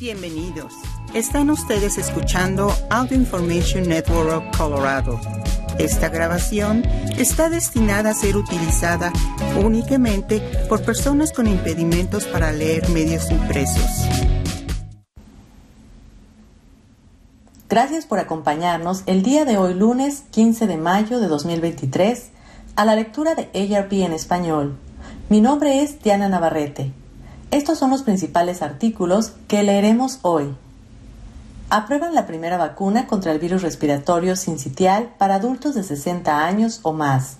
Bienvenidos. Están ustedes escuchando Audio Information Network of Colorado. Esta grabación está destinada a ser utilizada únicamente por personas con impedimentos para leer medios impresos. Gracias por acompañarnos el día de hoy lunes 15 de mayo de 2023 a la lectura de ARP en español. Mi nombre es Diana Navarrete. Estos son los principales artículos que leeremos hoy. Aprueban la primera vacuna contra el virus respiratorio sincitial para adultos de 60 años o más.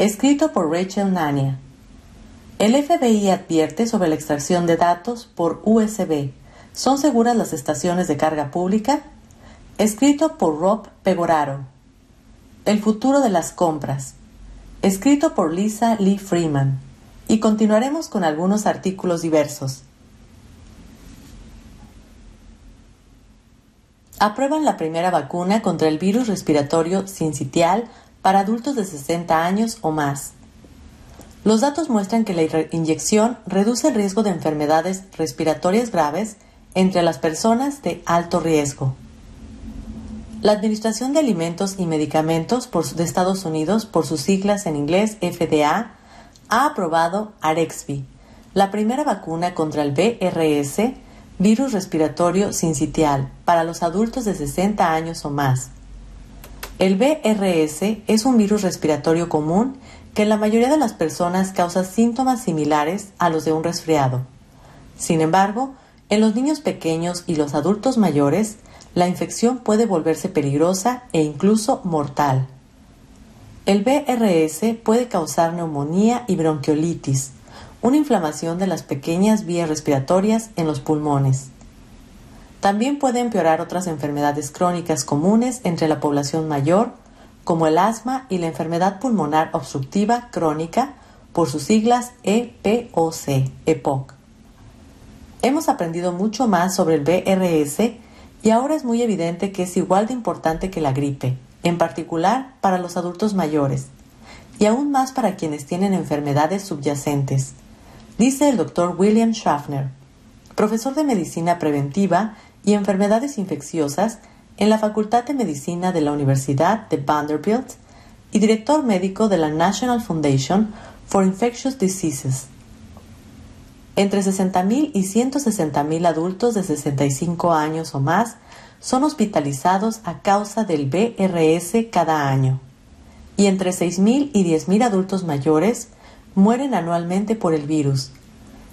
Escrito por Rachel Nania. El FBI advierte sobre la extracción de datos por USB. ¿Son seguras las estaciones de carga pública? Escrito por Rob Pegoraro. El futuro de las compras. Escrito por Lisa Lee Freeman y continuaremos con algunos artículos diversos. Aprueban la primera vacuna contra el virus respiratorio sincitial para adultos de 60 años o más. Los datos muestran que la inyección reduce el riesgo de enfermedades respiratorias graves entre las personas de alto riesgo. La Administración de Alimentos y Medicamentos de Estados Unidos, por sus siglas en inglés FDA, ha aprobado Arexvi, la primera vacuna contra el BRS, virus respiratorio sincitial, para los adultos de 60 años o más. El BRS es un virus respiratorio común que en la mayoría de las personas causa síntomas similares a los de un resfriado. Sin embargo, en los niños pequeños y los adultos mayores, la infección puede volverse peligrosa e incluso mortal. El BRS puede causar neumonía y bronquiolitis, una inflamación de las pequeñas vías respiratorias en los pulmones. También puede empeorar otras enfermedades crónicas comunes entre la población mayor, como el asma y la enfermedad pulmonar obstructiva crónica, por sus siglas EPOC, EPOC. Hemos aprendido mucho más sobre el BRS y ahora es muy evidente que es igual de importante que la gripe en particular para los adultos mayores, y aún más para quienes tienen enfermedades subyacentes, dice el doctor William Schaffner, profesor de Medicina Preventiva y Enfermedades Infecciosas en la Facultad de Medicina de la Universidad de Vanderbilt y director médico de la National Foundation for Infectious Diseases. Entre 60.000 y 160.000 adultos de 65 años o más son hospitalizados a causa del BRS cada año y entre 6.000 y 10.000 adultos mayores mueren anualmente por el virus,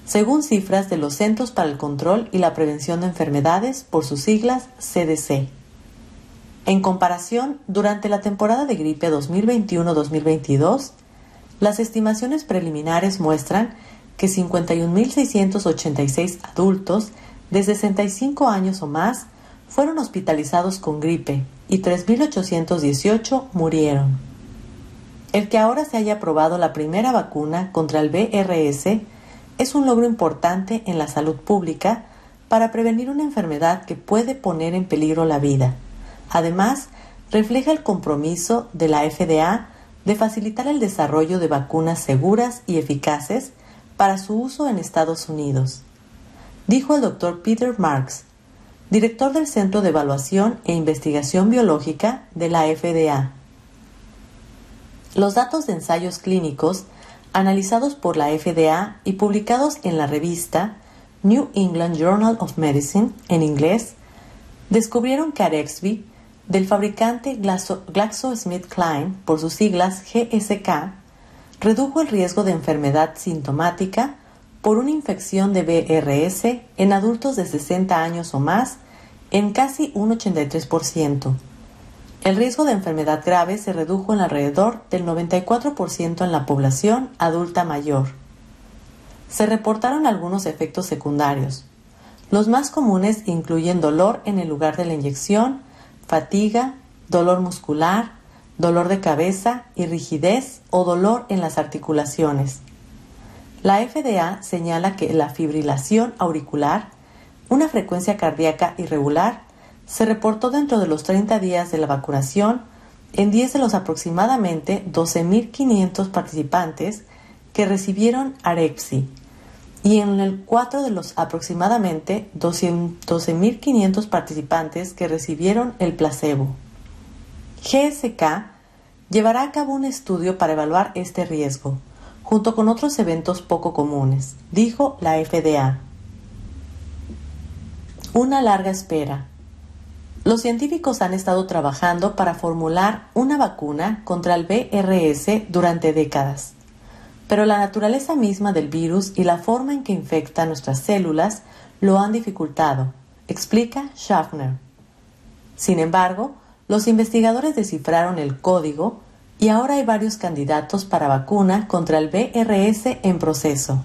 según cifras de los Centros para el Control y la Prevención de Enfermedades por sus siglas CDC. En comparación, durante la temporada de gripe 2021-2022, las estimaciones preliminares muestran que 51.686 adultos de 65 años o más fueron hospitalizados con gripe y 3.818 murieron. El que ahora se haya aprobado la primera vacuna contra el BRS es un logro importante en la salud pública para prevenir una enfermedad que puede poner en peligro la vida. Además, refleja el compromiso de la FDA de facilitar el desarrollo de vacunas seguras y eficaces para su uso en Estados Unidos. Dijo el doctor Peter Marks, director del Centro de Evaluación e Investigación Biológica de la FDA. Los datos de ensayos clínicos analizados por la FDA y publicados en la revista New England Journal of Medicine en inglés descubrieron que Arexvy del fabricante GlaxoSmithKline por sus siglas GSK redujo el riesgo de enfermedad sintomática por una infección de BRS en adultos de 60 años o más en casi un 83%. El riesgo de enfermedad grave se redujo en alrededor del 94% en la población adulta mayor. Se reportaron algunos efectos secundarios. Los más comunes incluyen dolor en el lugar de la inyección, fatiga, dolor muscular, dolor de cabeza y rigidez o dolor en las articulaciones. La FDA señala que la fibrilación auricular, una frecuencia cardíaca irregular, se reportó dentro de los 30 días de la vacunación en 10 de los aproximadamente 12.500 participantes que recibieron Arexi y en el cuatro de los aproximadamente 12.500 participantes que recibieron el placebo. GSK llevará a cabo un estudio para evaluar este riesgo, junto con otros eventos poco comunes, dijo la FDA. Una larga espera. Los científicos han estado trabajando para formular una vacuna contra el BRS durante décadas, pero la naturaleza misma del virus y la forma en que infecta nuestras células lo han dificultado, explica Schaffner. Sin embargo, los investigadores descifraron el código y ahora hay varios candidatos para vacuna contra el BRS en proceso.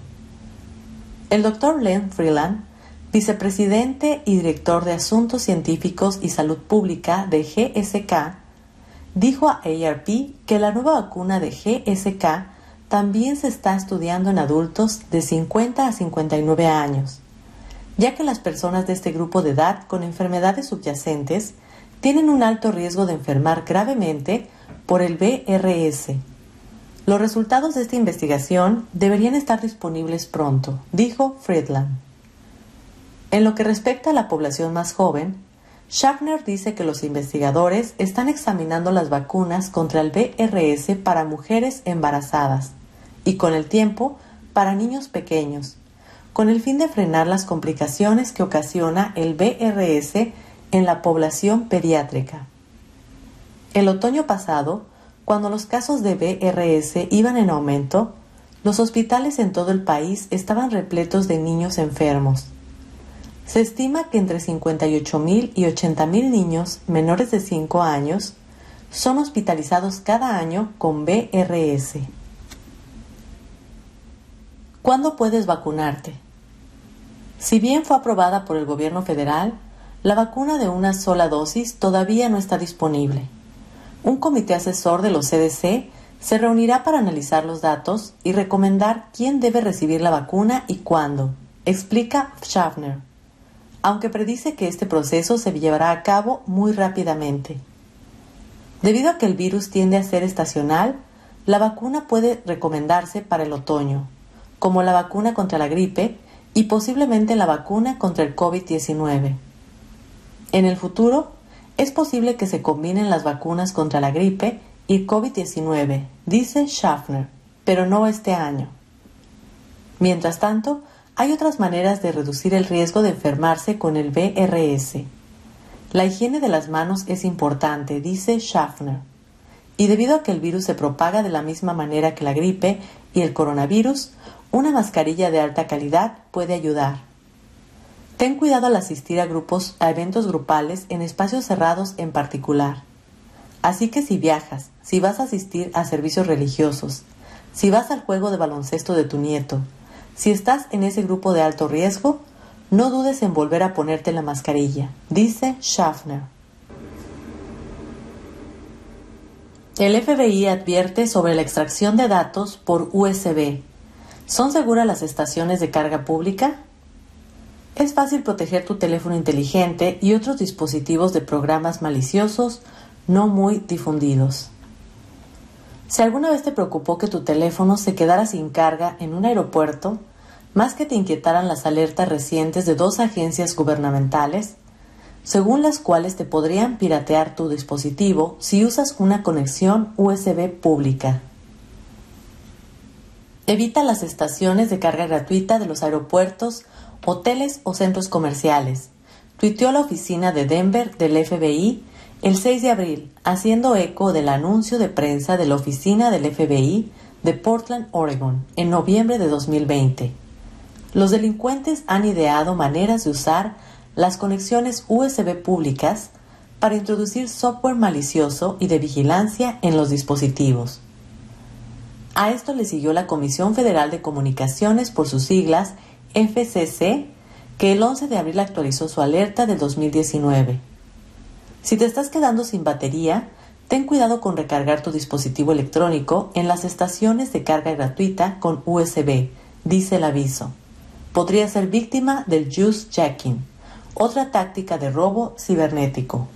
El doctor Len Freeland, vicepresidente y director de Asuntos Científicos y Salud Pública de GSK, dijo a ARP que la nueva vacuna de GSK también se está estudiando en adultos de 50 a 59 años, ya que las personas de este grupo de edad con enfermedades subyacentes tienen un alto riesgo de enfermar gravemente por el BRS. Los resultados de esta investigación deberían estar disponibles pronto, dijo Friedland. En lo que respecta a la población más joven, Schaffner dice que los investigadores están examinando las vacunas contra el BRS para mujeres embarazadas y con el tiempo para niños pequeños, con el fin de frenar las complicaciones que ocasiona el BRS en la población pediátrica. El otoño pasado, cuando los casos de BRS iban en aumento, los hospitales en todo el país estaban repletos de niños enfermos. Se estima que entre 58.000 y 80.000 niños menores de 5 años son hospitalizados cada año con BRS. ¿Cuándo puedes vacunarte? Si bien fue aprobada por el gobierno federal, la vacuna de una sola dosis todavía no está disponible un comité asesor de los CDC se reunirá para analizar los datos y recomendar quién debe recibir la vacuna y cuándo, explica Schaffner, aunque predice que este proceso se llevará a cabo muy rápidamente. Debido a que el virus tiende a ser estacional, la vacuna puede recomendarse para el otoño, como la vacuna contra la gripe y posiblemente la vacuna contra el COVID-19. En el futuro, es posible que se combinen las vacunas contra la gripe y COVID-19, dice Schaffner, pero no este año. Mientras tanto, hay otras maneras de reducir el riesgo de enfermarse con el BRS. La higiene de las manos es importante, dice Schaffner. Y debido a que el virus se propaga de la misma manera que la gripe y el coronavirus, una mascarilla de alta calidad puede ayudar. Ten cuidado al asistir a grupos, a eventos grupales en espacios cerrados en particular. Así que si viajas, si vas a asistir a servicios religiosos, si vas al juego de baloncesto de tu nieto, si estás en ese grupo de alto riesgo, no dudes en volver a ponerte la mascarilla, dice Schaffner. El FBI advierte sobre la extracción de datos por USB. ¿Son seguras las estaciones de carga pública? Es fácil proteger tu teléfono inteligente y otros dispositivos de programas maliciosos no muy difundidos. Si alguna vez te preocupó que tu teléfono se quedara sin carga en un aeropuerto, más que te inquietaran las alertas recientes de dos agencias gubernamentales, según las cuales te podrían piratear tu dispositivo si usas una conexión USB pública. Evita las estaciones de carga gratuita de los aeropuertos hoteles o centros comerciales, tuiteó la oficina de Denver del FBI el 6 de abril, haciendo eco del anuncio de prensa de la oficina del FBI de Portland, Oregon, en noviembre de 2020. Los delincuentes han ideado maneras de usar las conexiones USB públicas para introducir software malicioso y de vigilancia en los dispositivos. A esto le siguió la Comisión Federal de Comunicaciones por sus siglas FCC, que el 11 de abril actualizó su alerta del 2019. Si te estás quedando sin batería, ten cuidado con recargar tu dispositivo electrónico en las estaciones de carga gratuita con USB, dice el aviso. Podría ser víctima del juice jacking, otra táctica de robo cibernético.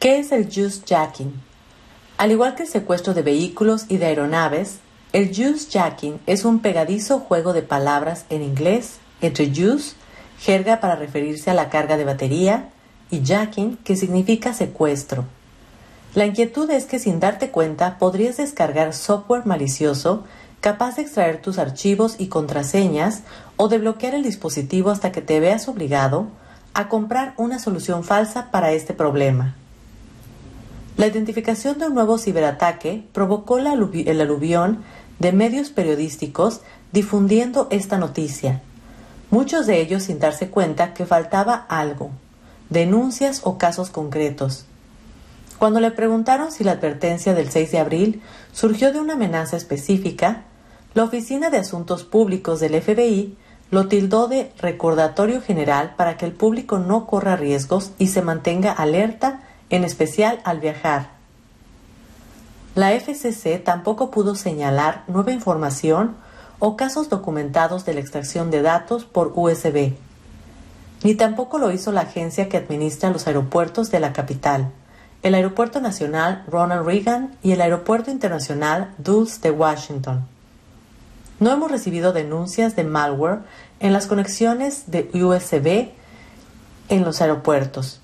¿Qué es el juice jacking? Al igual que el secuestro de vehículos y de aeronaves, El juice jacking es un pegadizo juego de palabras en inglés entre juice, jerga para referirse a la carga de batería, y jacking, que significa secuestro. La inquietud es que sin darte cuenta podrías descargar software malicioso capaz de extraer tus archivos y contraseñas o de bloquear el dispositivo hasta que te veas obligado a comprar una solución falsa para este problema. La identificación de un nuevo ciberataque provocó el aluvión de medios periodísticos difundiendo esta noticia, muchos de ellos sin darse cuenta que faltaba algo, denuncias o casos concretos. Cuando le preguntaron si la advertencia del 6 de abril surgió de una amenaza específica, la Oficina de Asuntos Públicos del FBI lo tildó de recordatorio general para que el público no corra riesgos y se mantenga alerta, en especial al viajar. La FCC tampoco pudo señalar nueva información o casos documentados de la extracción de datos por USB, ni tampoco lo hizo la agencia que administra los aeropuertos de la capital, el Aeropuerto Nacional Ronald Reagan y el Aeropuerto Internacional Dulles de Washington. No hemos recibido denuncias de malware en las conexiones de USB en los aeropuertos,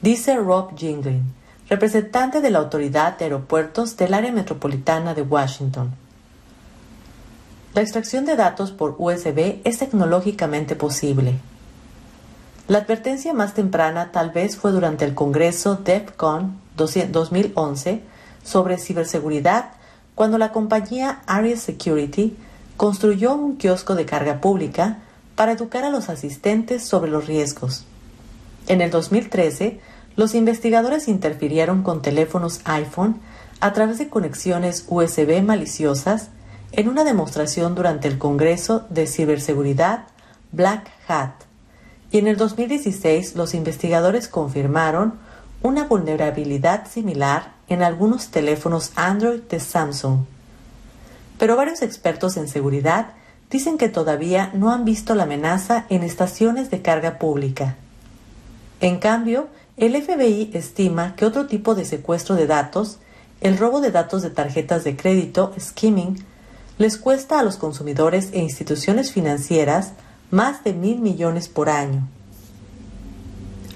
dice Rob Jingling, representante de la Autoridad de Aeropuertos del Área Metropolitana de Washington. La extracción de datos por USB es tecnológicamente posible. La advertencia más temprana tal vez fue durante el Congreso DEFCON 2011 sobre ciberseguridad, cuando la compañía Aries Security construyó un kiosco de carga pública para educar a los asistentes sobre los riesgos. En el 2013, los investigadores interfirieron con teléfonos iPhone a través de conexiones USB maliciosas en una demostración durante el Congreso de Ciberseguridad Black Hat. Y en el 2016 los investigadores confirmaron una vulnerabilidad similar en algunos teléfonos Android de Samsung. Pero varios expertos en seguridad dicen que todavía no han visto la amenaza en estaciones de carga pública. En cambio, el FBI estima que otro tipo de secuestro de datos, el robo de datos de tarjetas de crédito, skimming, les cuesta a los consumidores e instituciones financieras más de mil millones por año.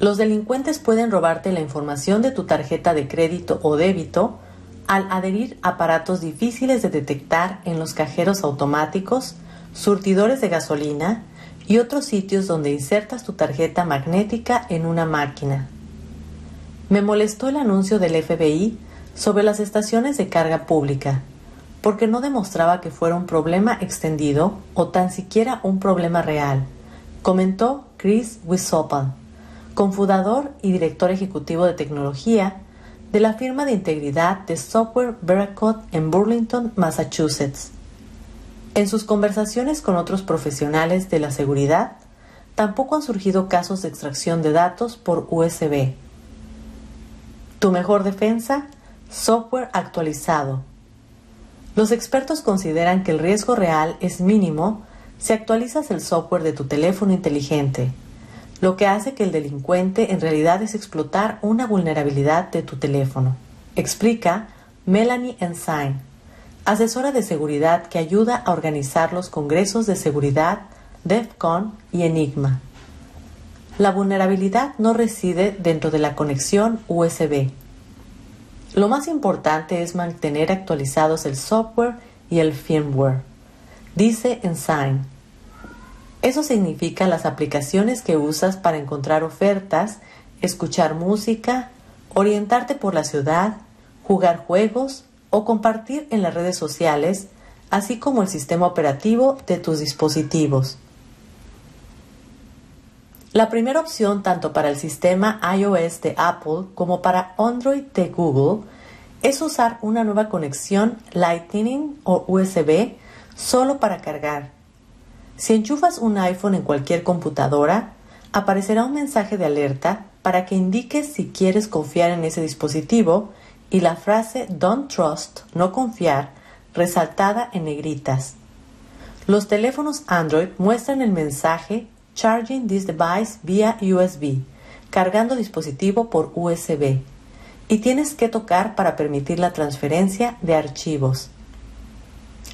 Los delincuentes pueden robarte la información de tu tarjeta de crédito o débito al adherir aparatos difíciles de detectar en los cajeros automáticos, surtidores de gasolina y otros sitios donde insertas tu tarjeta magnética en una máquina. Me molestó el anuncio del FBI sobre las estaciones de carga pública, porque no demostraba que fuera un problema extendido o tan siquiera un problema real, comentó Chris Wisopal, cofundador y director ejecutivo de tecnología de la firma de integridad de software Veracode en Burlington, Massachusetts. En sus conversaciones con otros profesionales de la seguridad, tampoco han surgido casos de extracción de datos por USB. Tu mejor defensa, software actualizado. Los expertos consideran que el riesgo real es mínimo si actualizas el software de tu teléfono inteligente, lo que hace que el delincuente en realidad es explotar una vulnerabilidad de tu teléfono. Explica Melanie Ensign, asesora de seguridad que ayuda a organizar los congresos de seguridad DEFCON y Enigma. La vulnerabilidad no reside dentro de la conexión USB. Lo más importante es mantener actualizados el software y el firmware, dice Ensign. Eso significa las aplicaciones que usas para encontrar ofertas, escuchar música, orientarte por la ciudad, jugar juegos o compartir en las redes sociales, así como el sistema operativo de tus dispositivos. La primera opción tanto para el sistema iOS de Apple como para Android de Google es usar una nueva conexión Lightning o USB solo para cargar. Si enchufas un iPhone en cualquier computadora, aparecerá un mensaje de alerta para que indiques si quieres confiar en ese dispositivo y la frase Don't Trust, no confiar, resaltada en negritas. Los teléfonos Android muestran el mensaje Charging this device vía USB, cargando dispositivo por USB, y tienes que tocar para permitir la transferencia de archivos.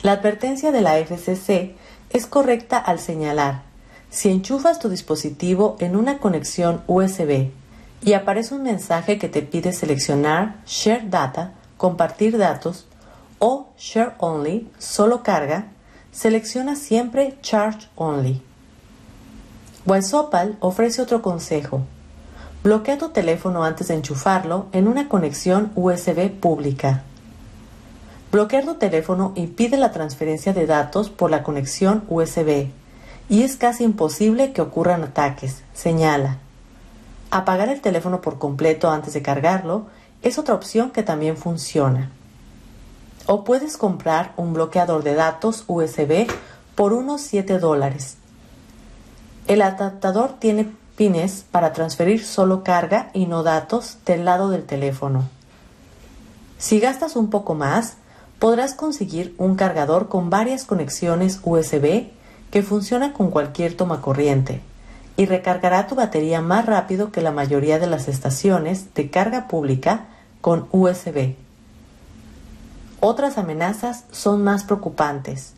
La advertencia de la FCC es correcta al señalar, si enchufas tu dispositivo en una conexión USB y aparece un mensaje que te pide seleccionar Share Data, compartir datos, o Share Only, solo carga, selecciona siempre Charge Only. Wysopal ofrece otro consejo. Bloquea tu teléfono antes de enchufarlo en una conexión USB pública. Bloquear tu teléfono impide la transferencia de datos por la conexión USB y es casi imposible que ocurran ataques, señala. Apagar el teléfono por completo antes de cargarlo es otra opción que también funciona. O puedes comprar un bloqueador de datos USB por unos 7 dólares. El adaptador tiene pines para transferir solo carga y no datos del lado del teléfono. Si gastas un poco más, podrás conseguir un cargador con varias conexiones USB que funciona con cualquier toma corriente y recargará tu batería más rápido que la mayoría de las estaciones de carga pública con USB. Otras amenazas son más preocupantes.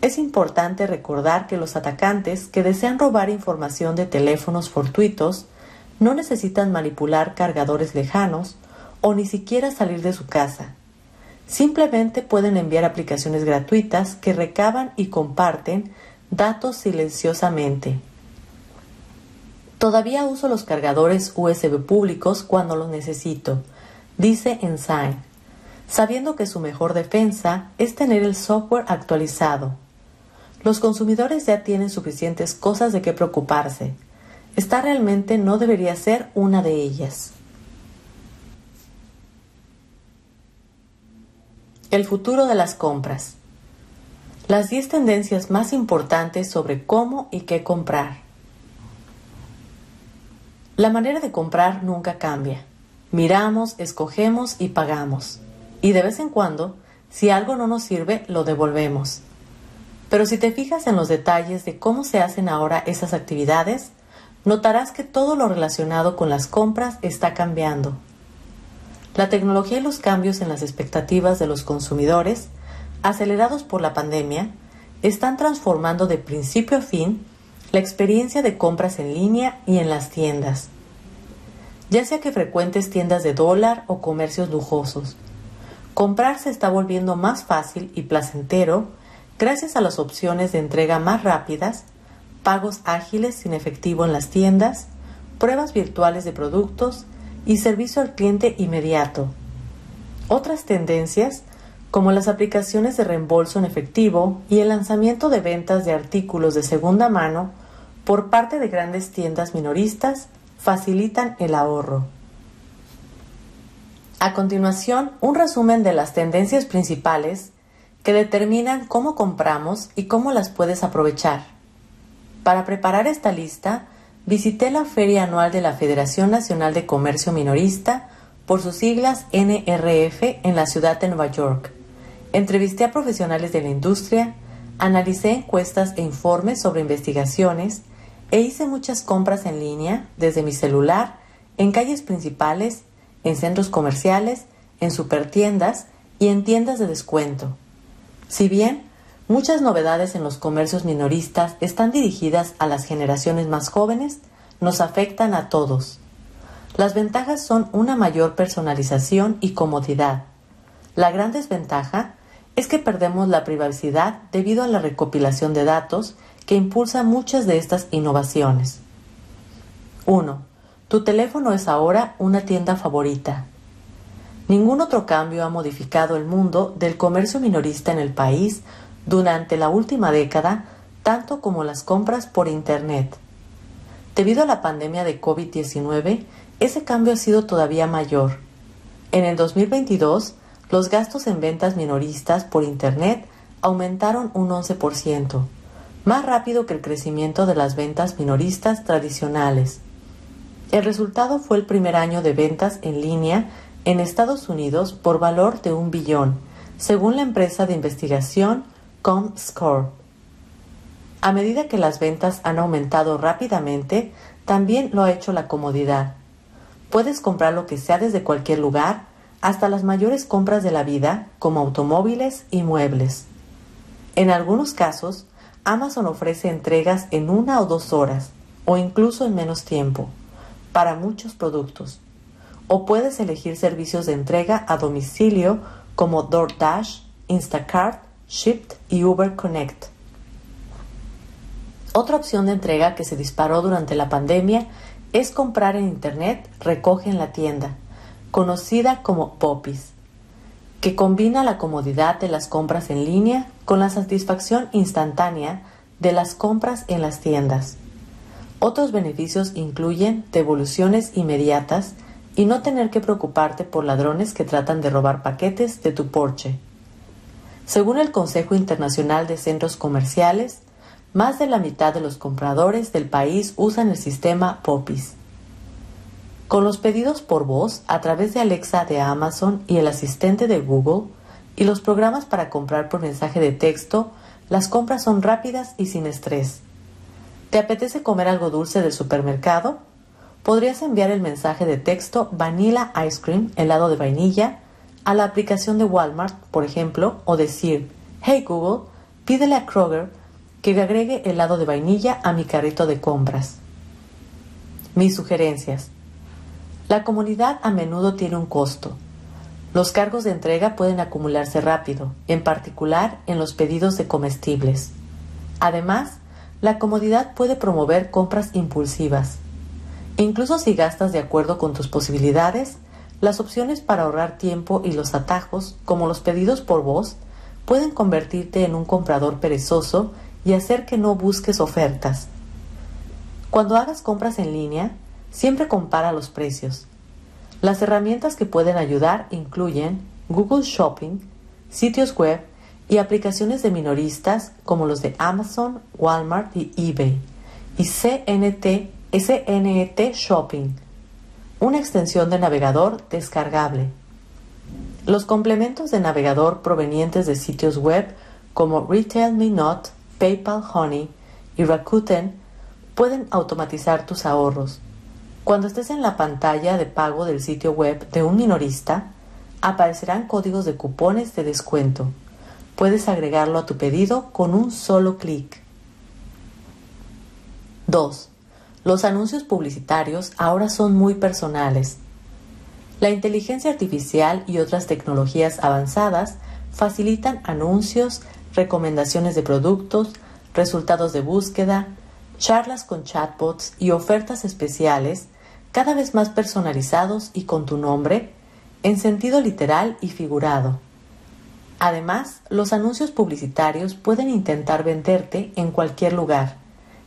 Es importante recordar que los atacantes que desean robar información de teléfonos fortuitos no necesitan manipular cargadores lejanos o ni siquiera salir de su casa. Simplemente pueden enviar aplicaciones gratuitas que recaban y comparten datos silenciosamente. Todavía uso los cargadores USB públicos cuando los necesito, dice Ensign, sabiendo que su mejor defensa es tener el software actualizado los consumidores ya tienen suficientes cosas de qué preocuparse. Esta realmente no debería ser una de ellas. El futuro de las compras. Las 10 tendencias más importantes sobre cómo y qué comprar. La manera de comprar nunca cambia. Miramos, escogemos y pagamos. Y de vez en cuando, si algo no nos sirve, lo devolvemos. Pero si te fijas en los detalles de cómo se hacen ahora esas actividades, notarás que todo lo relacionado con las compras está cambiando. La tecnología y los cambios en las expectativas de los consumidores, acelerados por la pandemia, están transformando de principio a fin la experiencia de compras en línea y en las tiendas. Ya sea que frecuentes tiendas de dólar o comercios lujosos, comprar se está volviendo más fácil y placentero gracias a las opciones de entrega más rápidas, pagos ágiles sin efectivo en las tiendas, pruebas virtuales de productos y servicio al cliente inmediato. Otras tendencias, como las aplicaciones de reembolso en efectivo y el lanzamiento de ventas de artículos de segunda mano por parte de grandes tiendas minoristas, facilitan el ahorro. A continuación, un resumen de las tendencias principales que determinan cómo compramos y cómo las puedes aprovechar. Para preparar esta lista, visité la feria anual de la Federación Nacional de Comercio Minorista, por sus siglas NRF, en la ciudad de Nueva York. Entrevisté a profesionales de la industria, analicé encuestas e informes sobre investigaciones e hice muchas compras en línea desde mi celular, en calles principales, en centros comerciales, en supertiendas y en tiendas de descuento. Si bien muchas novedades en los comercios minoristas están dirigidas a las generaciones más jóvenes, nos afectan a todos. Las ventajas son una mayor personalización y comodidad. La gran desventaja es que perdemos la privacidad debido a la recopilación de datos que impulsa muchas de estas innovaciones. 1. Tu teléfono es ahora una tienda favorita. Ningún otro cambio ha modificado el mundo del comercio minorista en el país durante la última década, tanto como las compras por Internet. Debido a la pandemia de COVID-19, ese cambio ha sido todavía mayor. En el 2022, los gastos en ventas minoristas por Internet aumentaron un 11%, más rápido que el crecimiento de las ventas minoristas tradicionales. El resultado fue el primer año de ventas en línea en Estados Unidos por valor de un billón, según la empresa de investigación ComScore. A medida que las ventas han aumentado rápidamente, también lo ha hecho la comodidad. Puedes comprar lo que sea desde cualquier lugar, hasta las mayores compras de la vida, como automóviles y muebles. En algunos casos, Amazon ofrece entregas en una o dos horas, o incluso en menos tiempo, para muchos productos. O puedes elegir servicios de entrega a domicilio como DoorDash, Instacart, Shipt y Uber Connect. Otra opción de entrega que se disparó durante la pandemia es comprar en Internet, recoge en la tienda, conocida como Popis, que combina la comodidad de las compras en línea con la satisfacción instantánea de las compras en las tiendas. Otros beneficios incluyen devoluciones inmediatas y no tener que preocuparte por ladrones que tratan de robar paquetes de tu porche. Según el Consejo Internacional de Centros Comerciales, más de la mitad de los compradores del país usan el sistema Popis. Con los pedidos por voz a través de Alexa de Amazon y el asistente de Google y los programas para comprar por mensaje de texto, las compras son rápidas y sin estrés. ¿Te apetece comer algo dulce del supermercado? Podrías enviar el mensaje de texto Vanilla Ice Cream, helado de vainilla, a la aplicación de Walmart, por ejemplo, o decir, Hey Google, pídele a Kroger que agregue helado de vainilla a mi carrito de compras. Mis sugerencias. La comunidad a menudo tiene un costo. Los cargos de entrega pueden acumularse rápido, en particular en los pedidos de comestibles. Además, la comodidad puede promover compras impulsivas. Incluso si gastas de acuerdo con tus posibilidades, las opciones para ahorrar tiempo y los atajos, como los pedidos por voz, pueden convertirte en un comprador perezoso y hacer que no busques ofertas. Cuando hagas compras en línea, siempre compara los precios. Las herramientas que pueden ayudar incluyen Google Shopping, sitios web y aplicaciones de minoristas como los de Amazon, Walmart y eBay, y CNT, SNET Shopping, una extensión de navegador descargable. Los complementos de navegador provenientes de sitios web como Retail Me Not, PayPal Honey y Rakuten pueden automatizar tus ahorros. Cuando estés en la pantalla de pago del sitio web de un minorista, aparecerán códigos de cupones de descuento puedes agregarlo a tu pedido con un solo clic. 2. Los anuncios publicitarios ahora son muy personales. La inteligencia artificial y otras tecnologías avanzadas facilitan anuncios, recomendaciones de productos, resultados de búsqueda, charlas con chatbots y ofertas especiales cada vez más personalizados y con tu nombre, en sentido literal y figurado. Además, los anuncios publicitarios pueden intentar venderte en cualquier lugar,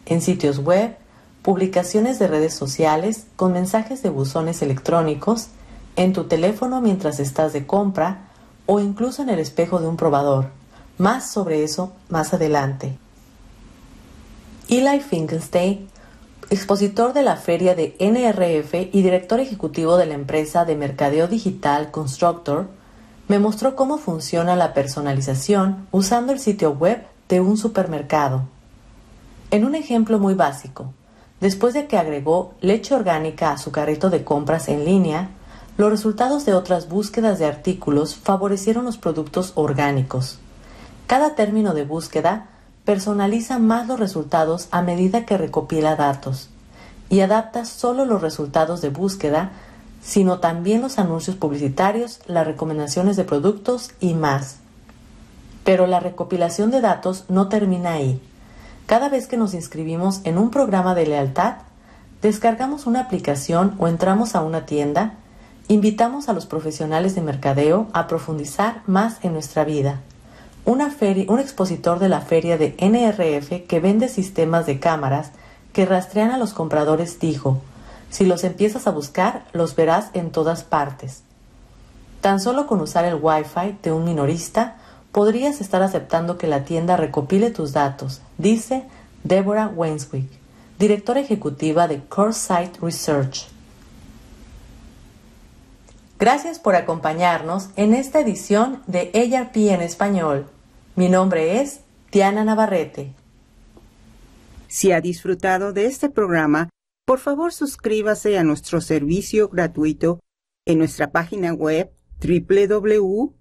en sitios web, publicaciones de redes sociales, con mensajes de buzones electrónicos, en tu teléfono mientras estás de compra o incluso en el espejo de un probador. Más sobre eso más adelante. Eli Finkelstein, expositor de la feria de NRF y director ejecutivo de la empresa de mercadeo digital Constructor, me mostró cómo funciona la personalización usando el sitio web de un supermercado. En un ejemplo muy básico, después de que agregó leche orgánica a su carrito de compras en línea, los resultados de otras búsquedas de artículos favorecieron los productos orgánicos. Cada término de búsqueda personaliza más los resultados a medida que recopila datos y adapta solo los resultados de búsqueda sino también los anuncios publicitarios, las recomendaciones de productos y más. Pero la recopilación de datos no termina ahí. Cada vez que nos inscribimos en un programa de lealtad, descargamos una aplicación o entramos a una tienda, invitamos a los profesionales de mercadeo a profundizar más en nuestra vida. un expositor de la feria de NRF que vende sistemas de cámaras que rastrean a los compradores dijo, si los empiezas a buscar, los verás en todas partes. Tan solo con usar el Wi-Fi de un minorista, podrías estar aceptando que la tienda recopile tus datos, dice Deborah Wainswick, directora ejecutiva de CoreSite Research. Gracias por acompañarnos en esta edición de ARP en español. Mi nombre es Diana Navarrete. Si ha disfrutado de este programa, por favor suscríbase a nuestro servicio gratuito en nuestra página web